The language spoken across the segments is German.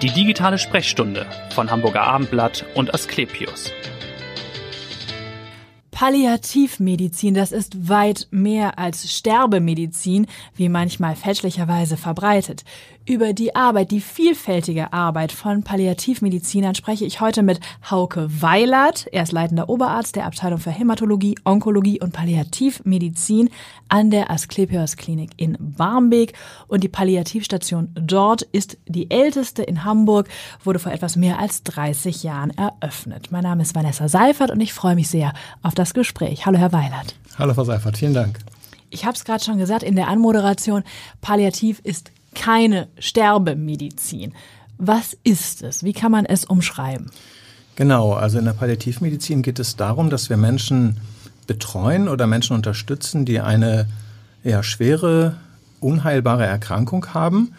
Die digitale Sprechstunde von Hamburger Abendblatt und Asklepios. Palliativmedizin, das ist weit mehr als Sterbemedizin, wie manchmal fälschlicherweise verbreitet. Über die Arbeit, die vielfältige Arbeit von Palliativmedizinern spreche ich heute mit Hauke Weilert. Er ist leitender Oberarzt der Abteilung für Hämatologie, Onkologie und Palliativmedizin an der Asklepios Klinik in Barmbek. Und die Palliativstation dort ist die älteste in Hamburg, wurde vor etwas mehr als 30 Jahren eröffnet. Mein Name ist Vanessa Seifert und ich freue mich sehr auf das Gespräch. Hallo, Herr Weilert. Hallo, Frau Seifert. Vielen Dank. Ich habe es gerade schon gesagt in der Anmoderation. Palliativ ist keine Sterbemedizin. Was ist es? Wie kann man es umschreiben? Genau, also in der Palliativmedizin geht es darum, dass wir Menschen betreuen oder Menschen unterstützen, die eine ja, schwere, unheilbare Erkrankung haben.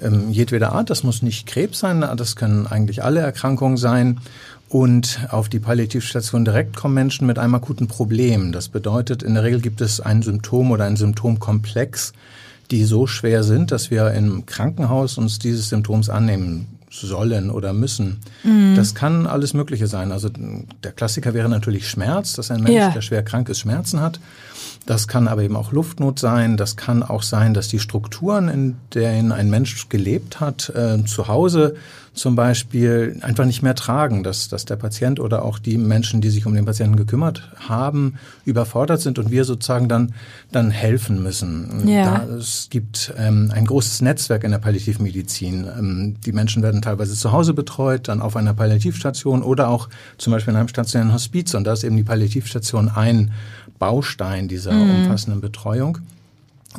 Ähm, jedweder Art, das muss nicht Krebs sein, das können eigentlich alle Erkrankungen sein. Und auf die Palliativstation direkt kommen Menschen mit einem akuten Problem. Das bedeutet, in der Regel gibt es ein Symptom oder ein Symptomkomplex, die so schwer sind, dass wir im Krankenhaus uns dieses Symptoms annehmen sollen oder müssen. Mhm. Das kann alles Mögliche sein. Also der Klassiker wäre natürlich Schmerz, dass ein Mensch, ja. der schwer krank ist, Schmerzen hat. Das kann aber eben auch Luftnot sein. Das kann auch sein, dass die Strukturen, in denen ein Mensch gelebt hat, äh, zu Hause zum Beispiel einfach nicht mehr tragen, dass, dass der Patient oder auch die Menschen, die sich um den Patienten gekümmert haben, überfordert sind und wir sozusagen dann, dann helfen müssen. Ja. Da, es gibt ähm, ein großes Netzwerk in der Palliativmedizin. Ähm, die Menschen werden teilweise zu Hause betreut, dann auf einer Palliativstation oder auch zum Beispiel in einem stationären Hospiz. Und da ist eben die Palliativstation ein Baustein dieser mhm. umfassenden Betreuung.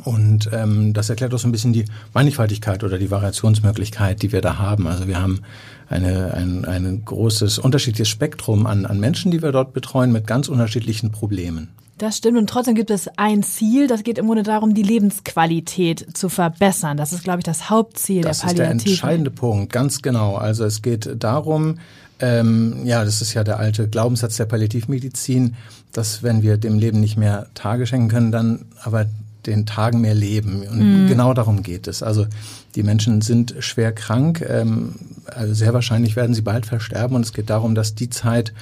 Und ähm, das erklärt auch so ein bisschen die Mannigfaltigkeit oder die Variationsmöglichkeit, die wir da haben. Also wir haben eine, ein, ein großes unterschiedliches Spektrum an, an Menschen, die wir dort betreuen, mit ganz unterschiedlichen Problemen. Das stimmt. Und trotzdem gibt es ein Ziel. Das geht im Grunde darum, die Lebensqualität zu verbessern. Das ist, glaube ich, das Hauptziel das der Palliative. Das ist der entscheidende Punkt. Ganz genau. Also es geht darum, ähm, ja, das ist ja der alte Glaubenssatz der Palliativmedizin, dass wenn wir dem Leben nicht mehr Tage schenken können, dann aber den Tagen mehr leben. Und mhm. genau darum geht es. Also die Menschen sind schwer krank. Ähm, also sehr wahrscheinlich werden sie bald versterben. Und es geht darum, dass die Zeit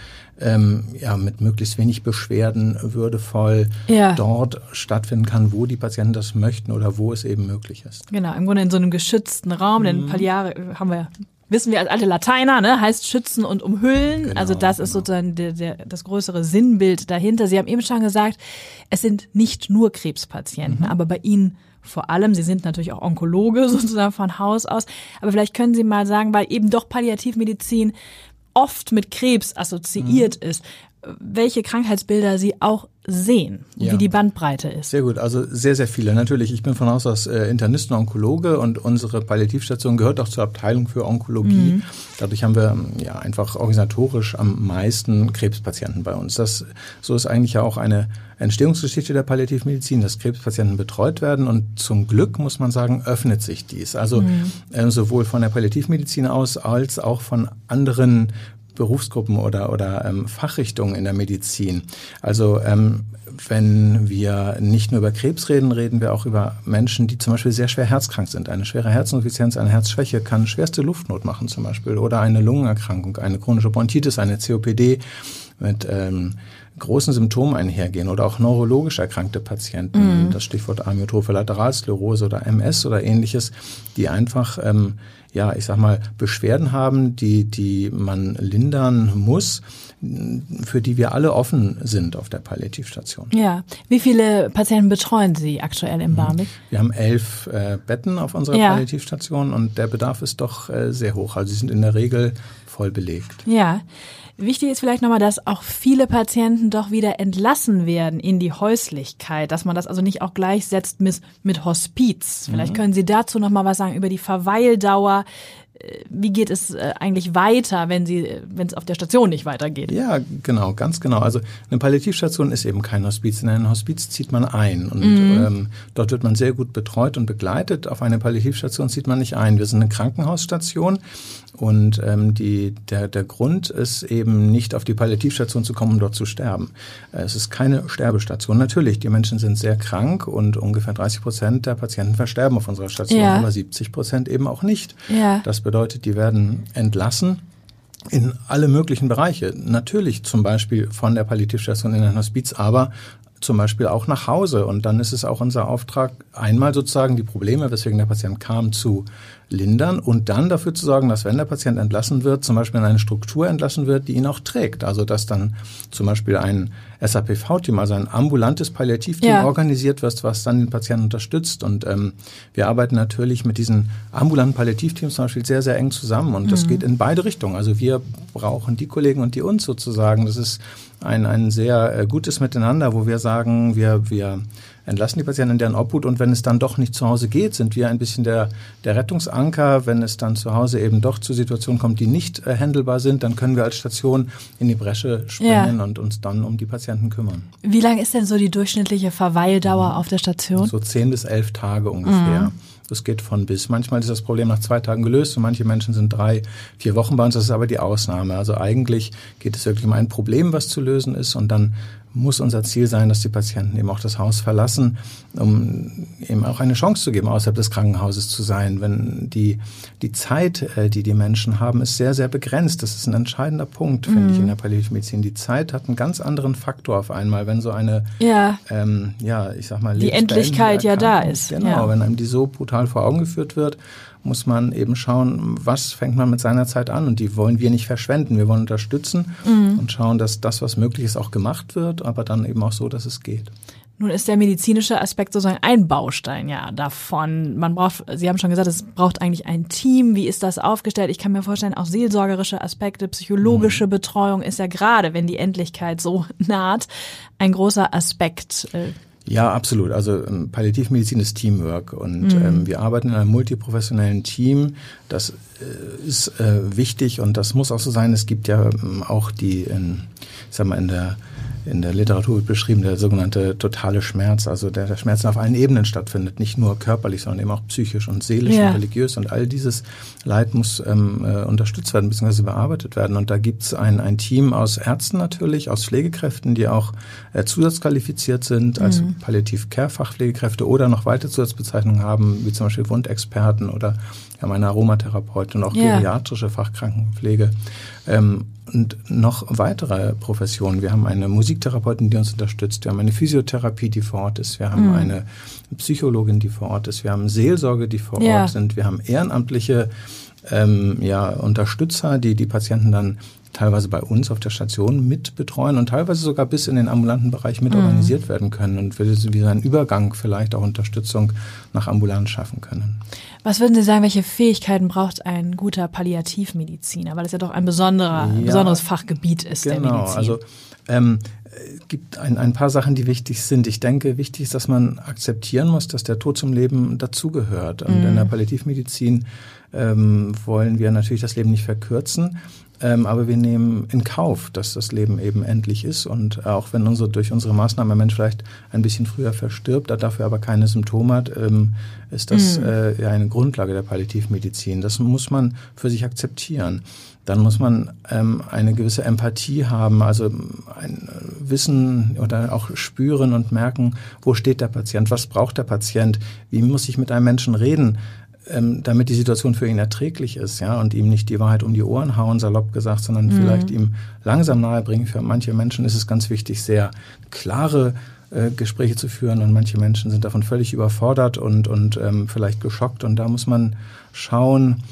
ähm, ja, mit möglichst wenig Beschwerden würdevoll ja. dort stattfinden kann, wo die Patienten das möchten oder wo es eben möglich ist. Genau, im Grunde in so einem geschützten Raum, mhm. denn Palliare haben wir wissen wir als alte Lateiner, ne, heißt schützen und umhüllen. Genau, also das genau. ist sozusagen der, der, das größere Sinnbild dahinter. Sie haben eben schon gesagt, es sind nicht nur Krebspatienten, mhm. aber bei Ihnen vor allem, Sie sind natürlich auch Onkologe sozusagen von Haus aus, aber vielleicht können Sie mal sagen, weil eben doch Palliativmedizin oft mit Krebs assoziiert mhm. ist, welche Krankheitsbilder Sie auch sehen, ja. wie die Bandbreite ist. Sehr gut, also sehr, sehr viele. Natürlich, ich bin von Haus aus äh, Internist und Onkologe und unsere Palliativstation gehört auch zur Abteilung für Onkologie. Mhm. Dadurch haben wir ja einfach organisatorisch am meisten Krebspatienten bei uns. Das so ist eigentlich ja auch eine Entstehungsgeschichte der Palliativmedizin, dass Krebspatienten betreut werden und zum Glück muss man sagen, öffnet sich dies. Also mhm. äh, sowohl von der Palliativmedizin aus als auch von anderen Berufsgruppen oder, oder ähm, Fachrichtungen in der Medizin. Also ähm, wenn wir nicht nur über Krebs reden, reden wir auch über Menschen, die zum Beispiel sehr schwer herzkrank sind. Eine schwere Herzinsuffizienz, eine Herzschwäche kann schwerste Luftnot machen zum Beispiel oder eine Lungenerkrankung, eine chronische Bronchitis, eine COPD mit ähm, großen Symptomen einhergehen oder auch neurologisch erkrankte Patienten, mhm. das Stichwort Amyotrophe Lateralsklerose oder MS oder ähnliches, die einfach ähm, ja, ich sag mal, Beschwerden haben, die, die man lindern muss, für die wir alle offen sind auf der Palliativstation. Ja. Wie viele Patienten betreuen Sie aktuell im Barmbek? Wir haben elf äh, Betten auf unserer ja. Palliativstation und der Bedarf ist doch äh, sehr hoch. Also sie sind in der Regel voll belegt. Ja. Wichtig ist vielleicht nochmal, dass auch viele Patienten doch wieder entlassen werden in die Häuslichkeit, dass man das also nicht auch gleichsetzt mit, mit Hospiz. Vielleicht mhm. können Sie dazu nochmal was sagen über die Verweildauer wie geht es äh, eigentlich weiter, wenn sie, wenn es auf der Station nicht weitergeht? Ja, genau, ganz genau. Also eine Palliativstation ist eben kein Hospiz. In ein Hospiz zieht man ein und mhm. ähm, dort wird man sehr gut betreut und begleitet. Auf eine Palliativstation zieht man nicht ein. Wir sind eine Krankenhausstation und ähm, die, der, der Grund ist eben nicht auf die Palliativstation zu kommen, um dort zu sterben. Es ist keine Sterbestation. Natürlich, die Menschen sind sehr krank und ungefähr 30 Prozent der Patienten versterben auf unserer Station, ja. aber 70 Prozent eben auch nicht. Ja. Das bedeutet, die werden entlassen in alle möglichen Bereiche. Natürlich zum Beispiel von der Palliativstation in ein Hospiz, aber zum Beispiel auch nach Hause. Und dann ist es auch unser Auftrag, einmal sozusagen die Probleme, weswegen der Patient kam, zu lindern und dann dafür zu sorgen, dass wenn der Patient entlassen wird, zum Beispiel in eine Struktur entlassen wird, die ihn auch trägt. Also dass dann zum Beispiel ein SAPV-Team, also ein ambulantes Palliativteam ja. organisiert wird, was dann den Patienten unterstützt. Und ähm, wir arbeiten natürlich mit diesen ambulanten Palliativteams zum Beispiel sehr, sehr eng zusammen. Und das mhm. geht in beide Richtungen. Also wir brauchen die Kollegen und die uns sozusagen. Das ist ein, ein sehr äh, gutes Miteinander, wo wir sagen, wir, wir entlassen die Patienten in deren Obhut und wenn es dann doch nicht zu Hause geht, sind wir ein bisschen der, der Rettungsanker. Wenn es dann zu Hause eben doch zu Situationen kommt, die nicht äh, handelbar sind, dann können wir als Station in die Bresche springen ja. und uns dann um die Patienten kümmern. Wie lang ist denn so die durchschnittliche Verweildauer mhm. auf der Station? So zehn bis elf Tage ungefähr. Mhm. Das geht von bis. Manchmal ist das Problem nach zwei Tagen gelöst und manche Menschen sind drei, vier Wochen bei uns. Das ist aber die Ausnahme. Also eigentlich geht es wirklich um ein Problem, was zu lösen ist und dann muss unser Ziel sein, dass die Patienten eben auch das Haus verlassen, um eben auch eine Chance zu geben, außerhalb des Krankenhauses zu sein. Wenn die, die Zeit, äh, die die Menschen haben, ist sehr, sehr begrenzt. Das ist ein entscheidender Punkt, finde mhm. ich, in der Palliativmedizin. Die Zeit hat einen ganz anderen Faktor auf einmal, wenn so eine, ja, ähm, ja ich sag mal, die Endlichkeit ja da ist. Genau, ja. wenn einem die so brutal vor Augen geführt wird, muss man eben schauen, was fängt man mit seiner Zeit an. Und die wollen wir nicht verschwenden. Wir wollen unterstützen mhm. und schauen, dass das, was möglich ist, auch gemacht wird, aber dann eben auch so, dass es geht. Nun ist der medizinische Aspekt sozusagen ein Baustein ja davon. Man braucht, Sie haben schon gesagt, es braucht eigentlich ein Team. Wie ist das aufgestellt? Ich kann mir vorstellen, auch seelsorgerische Aspekte, psychologische mhm. Betreuung ist ja gerade, wenn die Endlichkeit so naht, ein großer Aspekt. Äh, ja, absolut. Also ähm, Palliativmedizin ist Teamwork und mhm. ähm, wir arbeiten in einem multiprofessionellen Team. Das äh, ist äh, wichtig und das muss auch so sein. Es gibt ja ähm, auch die, in, ich sag mal, in der in der Literatur wird beschrieben, der sogenannte totale Schmerz, also der, der Schmerz auf allen Ebenen stattfindet, nicht nur körperlich, sondern eben auch psychisch und seelisch ja. und religiös und all dieses Leid muss ähm, äh, unterstützt werden bzw. bearbeitet werden. Und da gibt's ein, ein Team aus Ärzten natürlich, aus Pflegekräften, die auch äh, zusatzqualifiziert sind als mhm. Palliativ-Care-Fachpflegekräfte oder noch weitere Zusatzbezeichnungen haben, wie zum Beispiel Wundexperten oder wir haben eine Aromatherapeutin und auch ja. geriatrische Fachkrankenpflege. Ähm, und noch weitere Professionen. Wir haben eine Musiktherapeutin, die uns unterstützt. Wir haben eine Physiotherapie, die vor Ort ist. Wir haben mhm. eine Psychologin, die vor Ort ist. Wir haben Seelsorge, die vor ja. Ort sind. Wir haben ehrenamtliche ähm, ja, Unterstützer, die die Patienten dann teilweise bei uns auf der Station mit betreuen und teilweise sogar bis in den ambulanten Bereich mit mhm. organisiert werden können und wir einen Übergang vielleicht auch Unterstützung nach ambulant schaffen können. Was würden Sie sagen, welche Fähigkeiten braucht ein guter Palliativmediziner? Weil es ja doch ein besonderer, ja, besonderes Fachgebiet ist genau, der Medizin. Also ähm, gibt ein, ein paar Sachen, die wichtig sind. Ich denke, wichtig ist, dass man akzeptieren muss, dass der Tod zum Leben dazugehört. Und mhm. in der Palliativmedizin ähm, wollen wir natürlich das Leben nicht verkürzen, ähm, aber wir nehmen in Kauf, dass das Leben eben endlich ist. Und auch wenn unsere, durch unsere Maßnahme ein Mensch vielleicht ein bisschen früher verstirbt, dafür aber keine Symptome hat, ähm, ist das mhm. äh, ja eine Grundlage der Palliativmedizin. Das muss man für sich akzeptieren. Dann muss man ähm, eine gewisse Empathie haben, also ein Wissen oder auch spüren und merken, wo steht der Patient, was braucht der Patient, wie muss ich mit einem Menschen reden ähm, damit die Situation für ihn erträglich ist, ja, und ihm nicht die Wahrheit um die Ohren hauen, salopp gesagt, sondern mhm. vielleicht ihm langsam nahebringen. Für manche Menschen ist es ganz wichtig, sehr klare äh, Gespräche zu führen und manche Menschen sind davon völlig überfordert und, und ähm, vielleicht geschockt und da muss man schauen,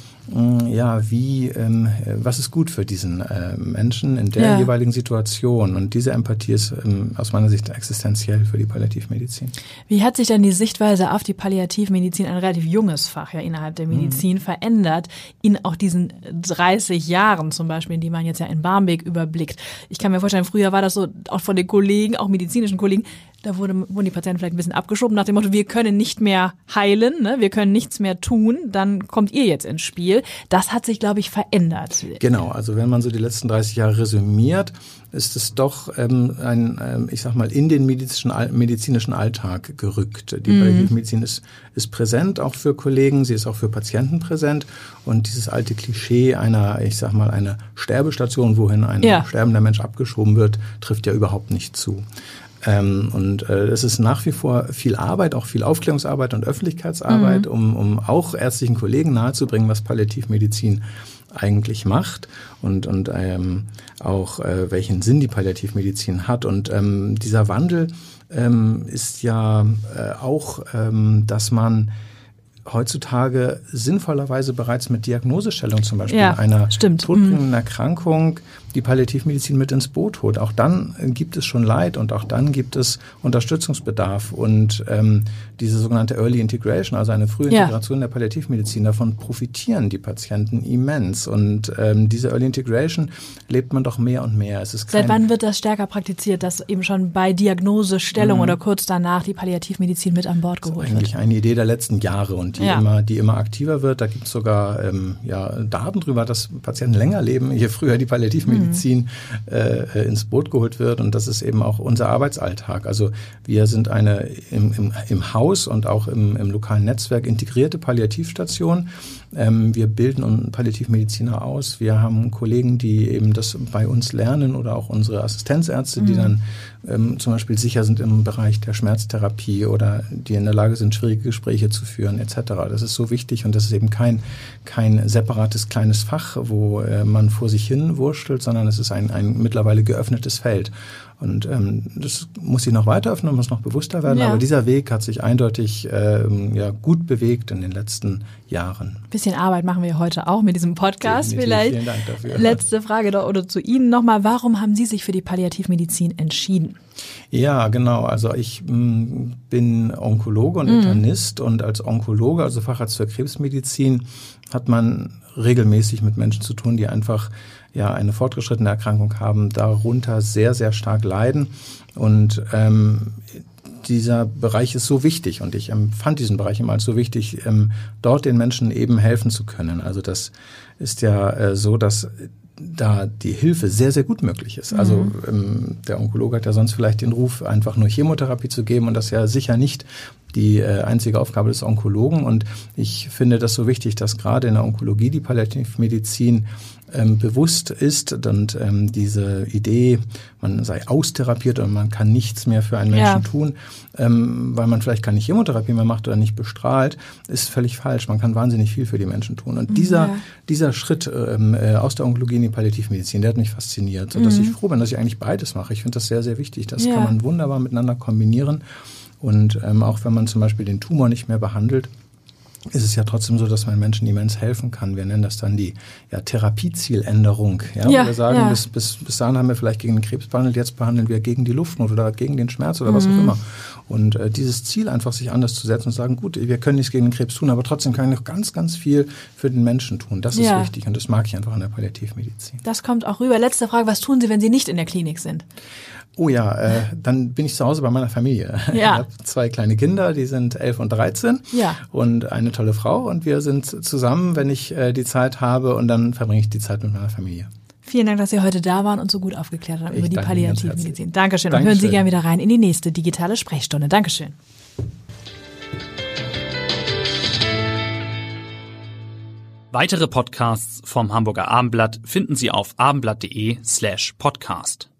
ja, wie, ähm, was ist gut für diesen äh, Menschen in der ja. jeweiligen Situation? Und diese Empathie ist ähm, aus meiner Sicht existenziell für die Palliativmedizin. Wie hat sich denn die Sichtweise auf die Palliativmedizin, ein relativ junges Fach ja innerhalb der Medizin, mhm. verändert in auch diesen 30 Jahren zum Beispiel, die man jetzt ja in Barmbek überblickt? Ich kann mir vorstellen, früher war das so auch von den Kollegen, auch medizinischen Kollegen, da wurde, wurden die Patienten vielleicht ein bisschen abgeschoben nach dem Motto, wir können nicht mehr heilen, ne? wir können nichts mehr tun, dann kommt ihr jetzt ins Spiel. Das hat sich, glaube ich, verändert. Genau, also wenn man so die letzten 30 Jahre resümiert, ist es doch ähm, ein, ähm, ich sag mal, in den medizinischen, medizinischen Alltag gerückt. Die mhm. Palliativmedizin ist, ist präsent auch für Kollegen, sie ist auch für Patienten präsent und dieses alte Klischee einer, ich sag mal, einer Sterbestation, wohin ein ja. sterbender Mensch abgeschoben wird, trifft ja überhaupt nicht zu. Ähm, und äh, es ist nach wie vor viel Arbeit, auch viel Aufklärungsarbeit und Öffentlichkeitsarbeit, mhm. um, um auch ärztlichen Kollegen nahezubringen, was Palliativmedizin eigentlich macht und, und ähm, auch äh, welchen Sinn die Palliativmedizin hat. Und ähm, dieser Wandel ähm, ist ja äh, auch, ähm, dass man heutzutage sinnvollerweise bereits mit Diagnosestellung zum Beispiel ja, einer stimmt. todbringenden mhm. Erkrankung die Palliativmedizin mit ins Boot holt. Auch dann gibt es schon Leid und auch dann gibt es Unterstützungsbedarf und ähm, diese sogenannte Early Integration, also eine frühe Integration ja. der Palliativmedizin, davon profitieren die Patienten immens und ähm, diese Early Integration lebt man doch mehr und mehr. Es ist Seit wann wird das stärker praktiziert, dass eben schon bei Diagnosestellung mhm. oder kurz danach die Palliativmedizin mit an Bord geholt das ist eigentlich wird? eine Idee der letzten Jahre und die, ja. immer, die immer aktiver wird. Da gibt es sogar ähm, ja, Daten drüber, dass Patienten länger leben, je früher die Palliativmedizin mhm. äh, ins Boot geholt wird. Und das ist eben auch unser Arbeitsalltag. Also wir sind eine im, im, im Haus und auch im, im lokalen Netzwerk integrierte Palliativstation. Ähm, wir bilden Palliativmediziner aus. Wir haben Kollegen, die eben das bei uns lernen oder auch unsere Assistenzärzte, die mhm. dann ähm, zum Beispiel sicher sind im Bereich der Schmerztherapie oder die in der Lage sind, schwierige Gespräche zu führen etc. Das ist so wichtig und das ist eben kein, kein separates kleines Fach, wo äh, man vor sich hin wurschtelt, sondern es ist ein, ein mittlerweile geöffnetes Feld. Und ähm, das muss sich noch weiter öffnen, muss noch bewusster werden. Ja. Aber dieser Weg hat sich eindeutig ähm, ja, gut bewegt in den letzten Jahren. Bisschen Arbeit machen wir heute auch mit diesem Podcast Definitiv. vielleicht. Vielen Dank dafür. Letzte Frage doch, oder zu Ihnen nochmal. Warum haben Sie sich für die Palliativmedizin entschieden? Ja, genau. Also ich m, mm, bin Onkologe und mhm. Internist und als Onkologe, also Facharzt für Krebsmedizin, hat man regelmäßig mit Menschen zu tun, die einfach ja eine fortgeschrittene Erkrankung haben, darunter sehr, sehr stark leiden. Und ähm, dieser Bereich ist so wichtig und ich empfand diesen Bereich immer als so wichtig, ähm, dort den Menschen eben helfen zu können. Also das ist ja äh, so, dass da die Hilfe sehr, sehr gut möglich ist. Also mhm. ähm, der Onkologe hat ja sonst vielleicht den Ruf, einfach nur Chemotherapie zu geben und das ist ja sicher nicht die äh, einzige Aufgabe des Onkologen. Und ich finde das so wichtig, dass gerade in der Onkologie die Palliativmedizin ähm, bewusst ist und ähm, diese Idee, man sei austherapiert und man kann nichts mehr für einen Menschen ja. tun, ähm, weil man vielleicht keine Chemotherapie mehr macht oder nicht bestrahlt, ist völlig falsch. Man kann wahnsinnig viel für die Menschen tun. Und dieser, ja. dieser Schritt ähm, äh, aus der Onkologie in die Palliativmedizin, der hat mich fasziniert, sodass mhm. ich froh bin, dass ich eigentlich beides mache. Ich finde das sehr, sehr wichtig. Das ja. kann man wunderbar miteinander kombinieren. Und ähm, auch wenn man zum Beispiel den Tumor nicht mehr behandelt, ist es ja trotzdem so, dass man Menschen immens helfen kann. Wir nennen das dann die ja, Therapiezieländerung. Ja, ja wir sagen, ja. bis, bis, bis dahin haben wir vielleicht gegen den Krebs behandelt, jetzt behandeln wir gegen die Luftnot oder gegen den Schmerz oder mhm. was auch mhm. immer. Und äh, dieses Ziel einfach sich anders zu setzen und sagen, gut, wir können nichts gegen den Krebs tun, aber trotzdem kann ich noch ganz, ganz viel für den Menschen tun. Das ist ja. wichtig und das mag ich einfach an der Palliativmedizin. Das kommt auch rüber. Letzte Frage, was tun Sie, wenn Sie nicht in der Klinik sind? Oh ja, äh, dann bin ich zu Hause bei meiner Familie. Ja. Ich habe zwei kleine Kinder, die sind elf und dreizehn ja. und eine tolle Frau und wir sind zusammen, wenn ich äh, die Zeit habe und dann verbringe ich die Zeit mit meiner Familie. Vielen Dank, dass Sie heute da waren und so gut aufgeklärt haben ich über die Palliativmedizin. Dankeschön. Dankeschön. Und hören Sie gerne wieder rein in die nächste digitale Sprechstunde. Dankeschön. Weitere Podcasts vom Hamburger Abendblatt finden Sie auf abendblatt.de slash podcast.